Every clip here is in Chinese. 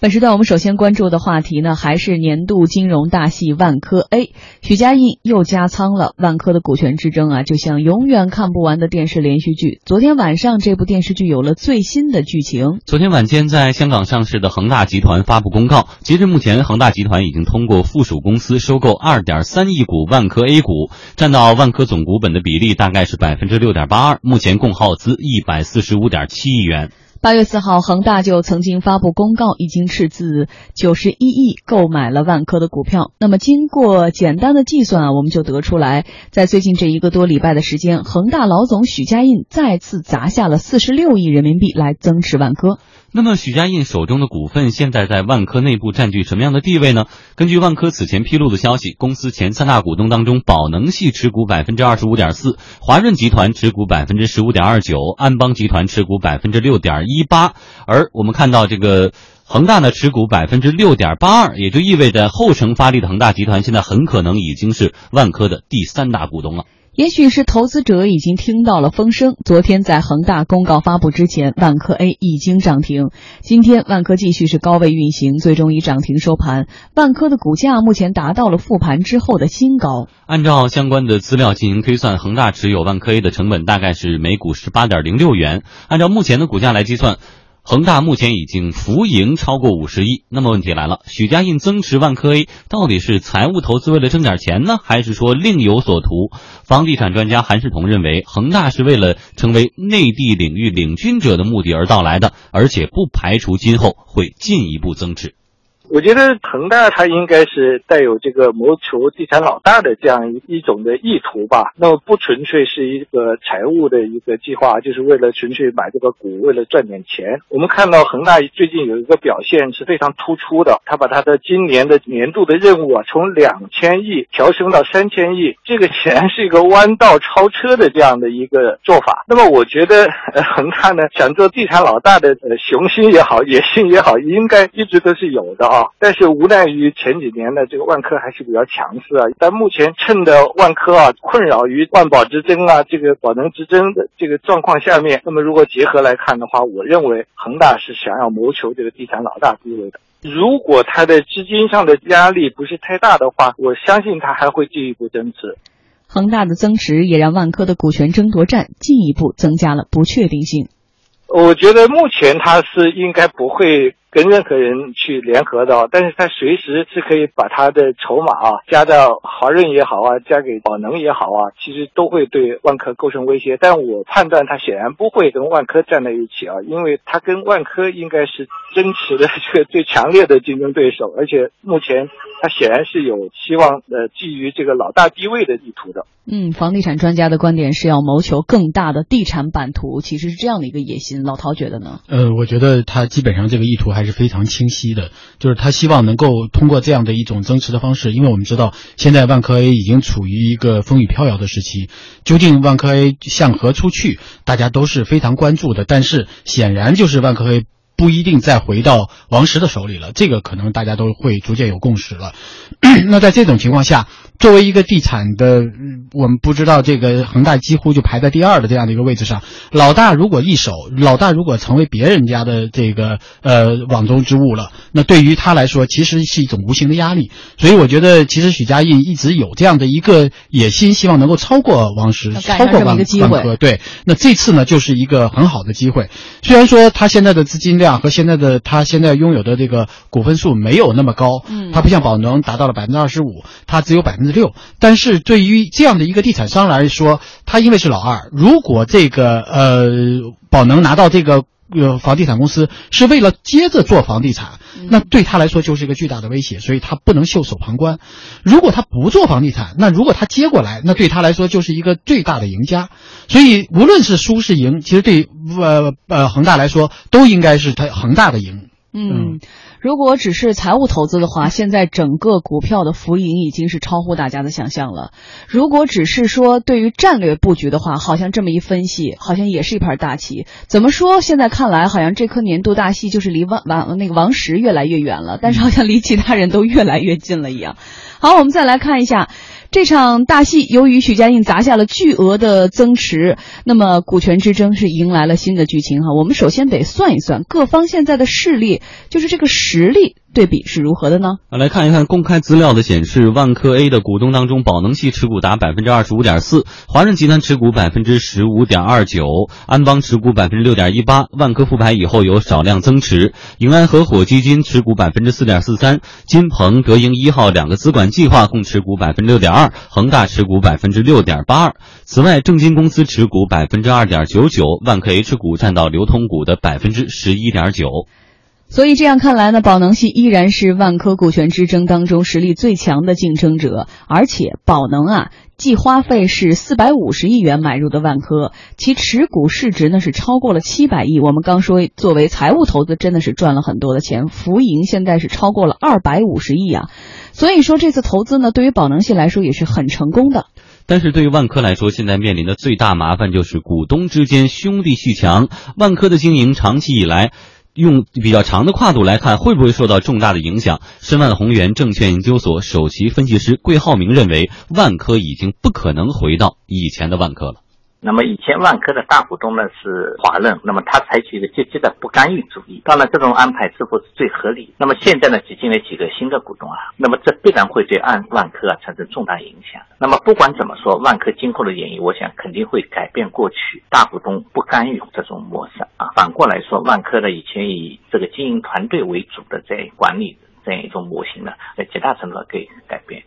本时段我们首先关注的话题呢，还是年度金融大戏万科 A，许家印又加仓了。万科的股权之争啊，就像永远看不完的电视连续剧。昨天晚上，这部电视剧有了最新的剧情。昨天晚间，在香港上市的恒大集团发布公告，截至目前，恒大集团已经通过附属公司收购二点三亿股万科 A 股，占到万科总股本的比例大概是百分之六点八二，目前共耗资一百四十五点七亿元。八月四号，恒大就曾经发布公告，已经斥资九十一亿购买了万科的股票。那么，经过简单的计算啊，我们就得出来，在最近这一个多礼拜的时间，恒大老总许家印再次砸下了四十六亿人民币来增持万科。那么，许家印手中的股份现在在万科内部占据什么样的地位呢？根据万科此前披露的消息，公司前三大股东当中，宝能系持股百分之二十五点四，华润集团持股百分之十五点二九，安邦集团持股百分之六点一一八。而我们看到这个恒大呢，持股百分之六点八二，也就意味着后程发力的恒大集团现在很可能已经是万科的第三大股东了。也许是投资者已经听到了风声。昨天在恒大公告发布之前，万科 A 已经涨停。今天万科继续是高位运行，最终以涨停收盘。万科的股价目前达到了复盘之后的新高。按照相关的资料进行推算，恒大持有万科 A 的成本大概是每股十八点零六元。按照目前的股价来计算。恒大目前已经浮盈超过五十亿，那么问题来了，许家印增持万科 A 到底是财务投资为了挣点钱呢，还是说另有所图？房地产专家韩世彤认为，恒大是为了成为内地领域领军者的目的而到来的，而且不排除今后会进一步增持。我觉得恒大它应该是带有这个谋求地产老大的这样一一种的意图吧。那么不纯粹是一个财务的一个计划，就是为了纯粹买这个股，为了赚点钱。我们看到恒大最近有一个表现是非常突出的，他把他的今年的年度的任务啊，从两千亿调升到三千亿，这个显然是一个弯道超车的这样的一个做法。那么我觉得恒大呢，想做地产老大的呃雄心也好，野心也好，应该一直都是有的啊。但是无奈于前几年的这个万科还是比较强势啊，但目前趁着万科啊困扰于万宝之争啊这个宝能之争的这个状况下面，那么如果结合来看的话，我认为恒大是想要谋求这个地产老大地位的。如果它的资金上的压力不是太大的话，我相信它还会进一步增持。恒大的增持也让万科的股权争夺战进一步增加了不确定性。我觉得目前它是应该不会。跟任何人去联合的，但是他随时是可以把他的筹码啊加到华润也好啊，加给宝能也好啊，其实都会对万科构成威胁。但我判断他显然不会跟万科站在一起啊，因为他跟万科应该是争持的这个最强烈的竞争对手，而且目前他显然是有希望呃基于这个老大地位的意图的。嗯，房地产专家的观点是要谋求更大的地产版图，其实是这样的一个野心。老陶觉得呢？呃，我觉得他基本上这个意图还。还是非常清晰的，就是他希望能够通过这样的一种增持的方式，因为我们知道现在万科 A 已经处于一个风雨飘摇的时期，究竟万科 A 向何处去，大家都是非常关注的。但是显然就是万科 A。不一定再回到王石的手里了，这个可能大家都会逐渐有共识了。那在这种情况下，作为一个地产的，我们不知道这个恒大几乎就排在第二的这样的一个位置上，老大如果一手，老大如果成为别人家的这个呃网中之物了，那对于他来说其实是一种无形的压力。所以我觉得，其实许家印一直有这样的一个野心，希望能够超过王石，超过万万科。对，那这次呢，就是一个很好的机会。虽然说他现在的资金量。和现在的他现在拥有的这个股份数没有那么高，嗯，他不像宝能达到了百分之二十五，他只有百分之六。但是对于这样的一个地产商来说，他因为是老二，如果这个呃宝能拿到这个。呃，房地产公司是为了接着做房地产，那对他来说就是一个巨大的威胁，所以他不能袖手旁观。如果他不做房地产，那如果他接过来，那对他来说就是一个最大的赢家。所以无论是输是赢，其实对呃呃恒大来说都应该是他恒大的赢。嗯。如果只是财务投资的话，现在整个股票的浮盈已经是超乎大家的想象了。如果只是说对于战略布局的话，好像这么一分析，好像也是一盘大棋。怎么说？现在看来，好像这颗年度大戏就是离王王那个王石越来越远了，但是好像离其他人都越来越近了一样。好，我们再来看一下。这场大戏由于许家印砸下了巨额的增持，那么股权之争是迎来了新的剧情哈。我们首先得算一算各方现在的势力，就是这个实力。对比是如何的呢？来看一看公开资料的显示，万科 A 的股东当中，宝能系持股达百分之二十五点四，华润集团持股百分之十五点二九，安邦持股百分之六点一八，万科复牌以后有少量增持，盈安合伙基金持股百分之四点四三，金鹏、德盈一号两个资管计划共持股百分之六点二，恒大持股百分之六点八二。此外，证金公司持股百分之二点九九，万科 H 股占到流通股的百分之十一点九。所以这样看来呢，宝能系依然是万科股权之争当中实力最强的竞争者，而且宝能啊，计花费是四百五十亿元买入的万科，其持股市值呢是超过了七百亿。我们刚说，作为财务投资，真的是赚了很多的钱，浮盈现在是超过了二百五十亿啊。所以说这次投资呢，对于宝能系来说也是很成功的。但是对于万科来说，现在面临的最大麻烦就是股东之间兄弟阋墙。万科的经营长期以来。用比较长的跨度来看，会不会受到重大的影响？申万宏源证券研究所首席分析师桂浩明认为，万科已经不可能回到以前的万科了。那么以前万科的大股东呢是华润，那么他采取一个积极的不干预主义。当然，这种安排是否是最合理？那么现在呢挤进了几个新的股东啊，那么这必然会对万万科啊产生重大影响。那么不管怎么说，万科今后的演绎，我想肯定会改变过去大股东不干预这种模式啊。反过来说，万科呢以前以这个经营团队为主的在管理这样一种模型呢，在极大程度给改变。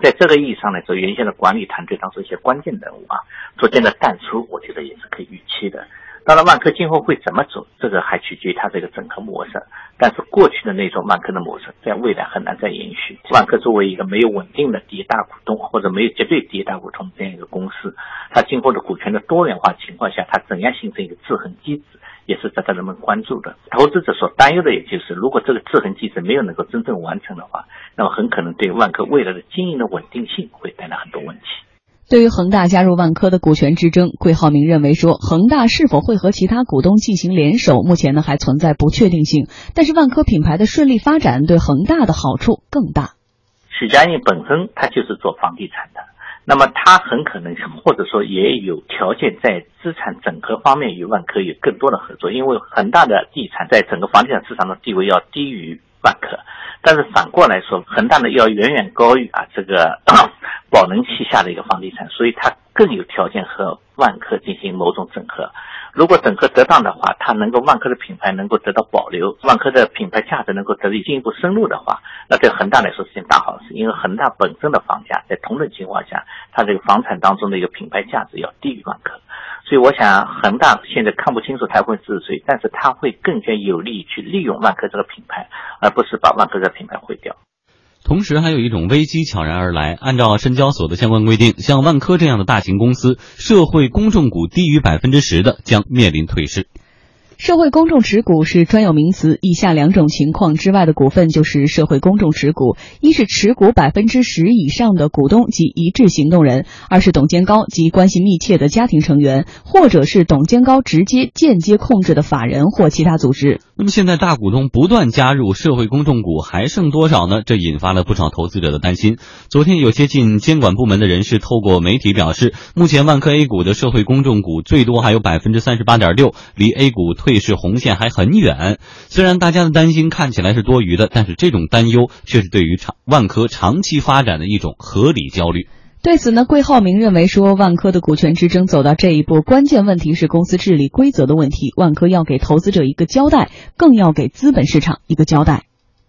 在这个意义上来说，原先的管理团队当中一些关键人物啊，逐渐的淡出，我觉得也是可以预期的。当然，万科今后会怎么走，这个还取决于它这个整合模式。但是过去的那种万科的模式，在未来很难再延续。万科作为一个没有稳定的第一大股东，或者没有绝对第一大股东这样一个公司，它今后的股权的多元化情况下，它怎样形成一个制衡机制？也是值得人们关注的。投资者所担忧的，也就是如果这个制衡机制没有能够真正完成的话，那么很可能对万科未来的经营的稳定性会带来很多问题。对于恒大加入万科的股权之争，桂浩明认为说，恒大是否会和其他股东进行联手，目前呢还存在不确定性。但是万科品牌的顺利发展对恒大的好处更大。许家印本身他就是做房地产的。那么他很可能，或者说也有条件在资产整合方面与万科有更多的合作，因为恒大的地产在整个房地产市场的地位要低于万科，但是反过来说，恒大呢要远远高于啊这个 宝能旗下的一个房地产，所以它更有条件和万科进行某种整合。如果整合得当的话，它能够万科的品牌能够得到保留，万科的品牌价值能够得以进一步深入的话，那对恒大来说是件大好事。因为恒大本身的房价在同等情况下，它这个房产当中的一个品牌价值要低于万科，所以我想恒大现在看不清楚台湾是谁，但是它会更加有利于去利用万科这个品牌，而不是把万科这个品牌毁掉。同时，还有一种危机悄然而来。按照深交所的相关规定，像万科这样的大型公司，社会公众股低于百分之十的，将面临退市。社会公众持股是专有名词，以下两种情况之外的股份就是社会公众持股：一是持股百分之十以上的股东及一致行动人；二是董监高及关系密切的家庭成员，或者是董监高直接、间接控制的法人或其他组织。那么现在大股东不断加入社会公众股，还剩多少呢？这引发了不少投资者的担心。昨天有些进监管部门的人士透过媒体表示，目前万科 A 股的社会公众股最多还有百分之三十八点六，离 A 股。退市红线还很远，虽然大家的担心看起来是多余的，但是这种担忧却是对于长万科长期发展的一种合理焦虑。对此呢，桂浩明认为说，万科的股权之争走到这一步，关键问题是公司治理规则的问题。万科要给投资者一个交代，更要给资本市场一个交代。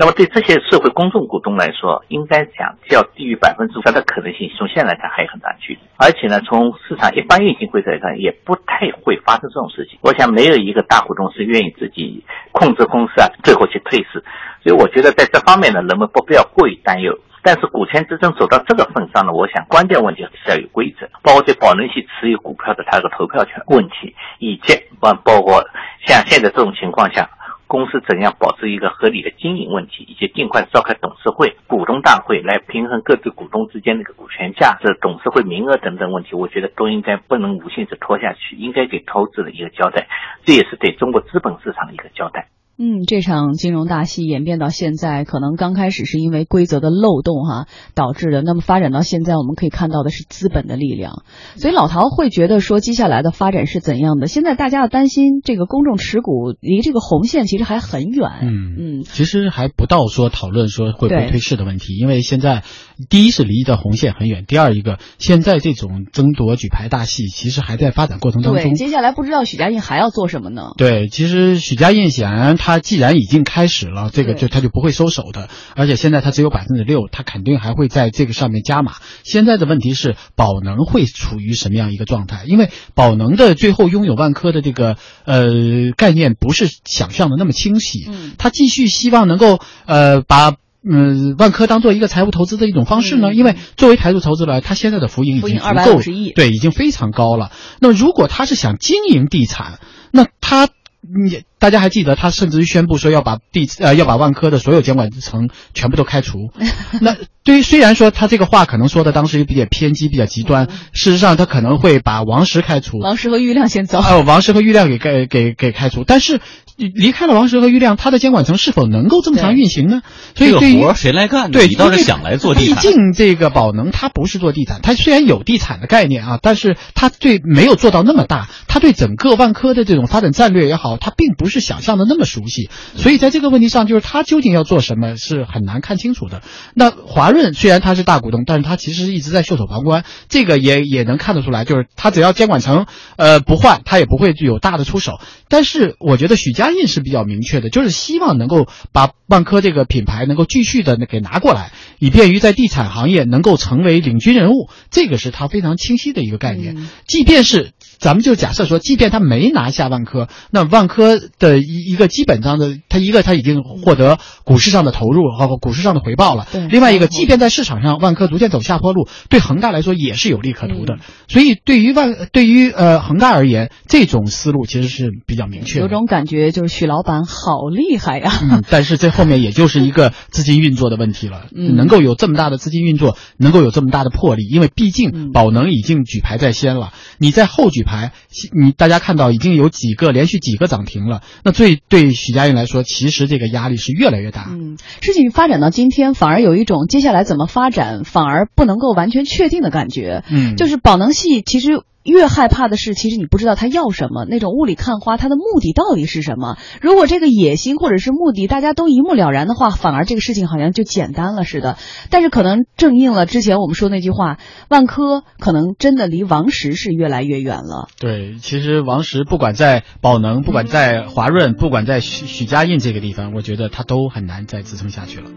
那么对这些社会公众股东来说，应该讲要低于百分之三的可能性，从现在看还有很大距离。而且呢，从市场一般运行规则来看，也不太会发生这种事情。我想没有一个大股东是愿意自己控制公司啊，最后去退市。所以我觉得在这方面呢，人们不必要过于担忧。但是股权之争走到这个份上呢，我想关键问题是要有规则，包括对宝能系持有股票的他这个投票权问题，以及包包括像现在这种情况下。公司怎样保持一个合理的经营问题，以及尽快召开董事会、股东大会来平衡各自股东之间那个股权价值、董事会名额等等问题，我觉得都应该不能无限制拖下去，应该给投资者一个交代，这也是对中国资本市场的一个交代。嗯，这场金融大戏演变到现在，可能刚开始是因为规则的漏洞哈导致的，那么发展到现在，我们可以看到的是资本的力量。所以老陶会觉得说，接下来的发展是怎样的？现在大家要担心这个公众持股离这个红线其实还很远。嗯嗯，其实还不到说讨论说会不会退市的问题，因为现在第一是离的红线很远，第二一个现在这种争夺举牌大戏其实还在发展过程当对，中。接下来不知道许家印还要做什么呢？对，其实许家印显然他既然已经开始了，这个就他就不会收手的，而且现在他只有百分之六，他肯定还会在这个上面加码。现在的问题是宝能会处于什么样一个状态？因为宝能的最后拥有万科的这个呃概念不是想象的那么清晰，嗯他继续希望能够呃把。嗯，万科当做一个财务投资的一种方式呢，嗯因为作为财务投资来，它现在的浮盈已经足够250亿对，已经非常高了。那如果他是想经营地产，那他，你大家还记得，他甚至于宣布说要把地呃要把万科的所有监管层全部都开除。那对于虽然说他这个话可能说的当时也比较偏激、比较极端，事实上他可能会把王石开除，王石和郁亮先走。呃，王石和郁亮给给给给开除，但是离开了王石和郁亮，他的监管层是否能够正常运行呢？所以这个活谁来干呢？对，你倒是想来做地产毕。竟这个宝能它不是做地产，它虽然有地产的概念啊，但是它对没有做到那么大，它对整个万科的这种发展战略也好，它并不是想象的那么熟悉。所以在这个问题上，就是他究竟要做什么是很难看清楚的。那华润虽然他是大股东，但是他其实一直在袖手旁观，这个也也能看得出来，就是他只要监管层呃不换，他也不会有大的出手。但是我觉得许家印是比较明确的，就是希望能够把万科这个品牌能够继续的给拿过来，以便于在地产行业能够成为领军人物，这个是他非常清晰的一个概念。嗯即便是咱们就假设说，即便他没拿下万科，那万科的一一个基本上的，他一个他已经获得股市上的投入和股市上的回报了对。另外一个，即便在市场上万科逐渐走下坡路，对恒大来说也是有利可图的。嗯所以对于万对于呃恒大而言，这种思路其实是比较明确的。有种感觉，就是许老板好厉害呀！嗯，但是这后面也就是一个资金运作的问题了。嗯能够有这么大的资金运作，能够有这么大的魄力，因为毕嗯竟宝能已经举牌在先了。你在后举牌，你大家看到已经有几个连续几个涨停了。那最对许家印来说，其实这个压力是越来越大。嗯，事情发展到今天，反而有一种接下来怎么发展，反而不能够完全确定的感觉。嗯，就是宝能系，其实越害怕的是，其实你不知道他要什么，那种雾里看花，他的目的到底是什么？如果这个野心或者是目的大家都一目了然的话，反而这个事情好像就简单了似的。但是可能正应了之前我们说那句话，万科可能真的离王石是越来越远了。对，其实王石不管在宝能，不管在华润，不管在许许家印这个地方，我觉得他都很难再支撑下去了。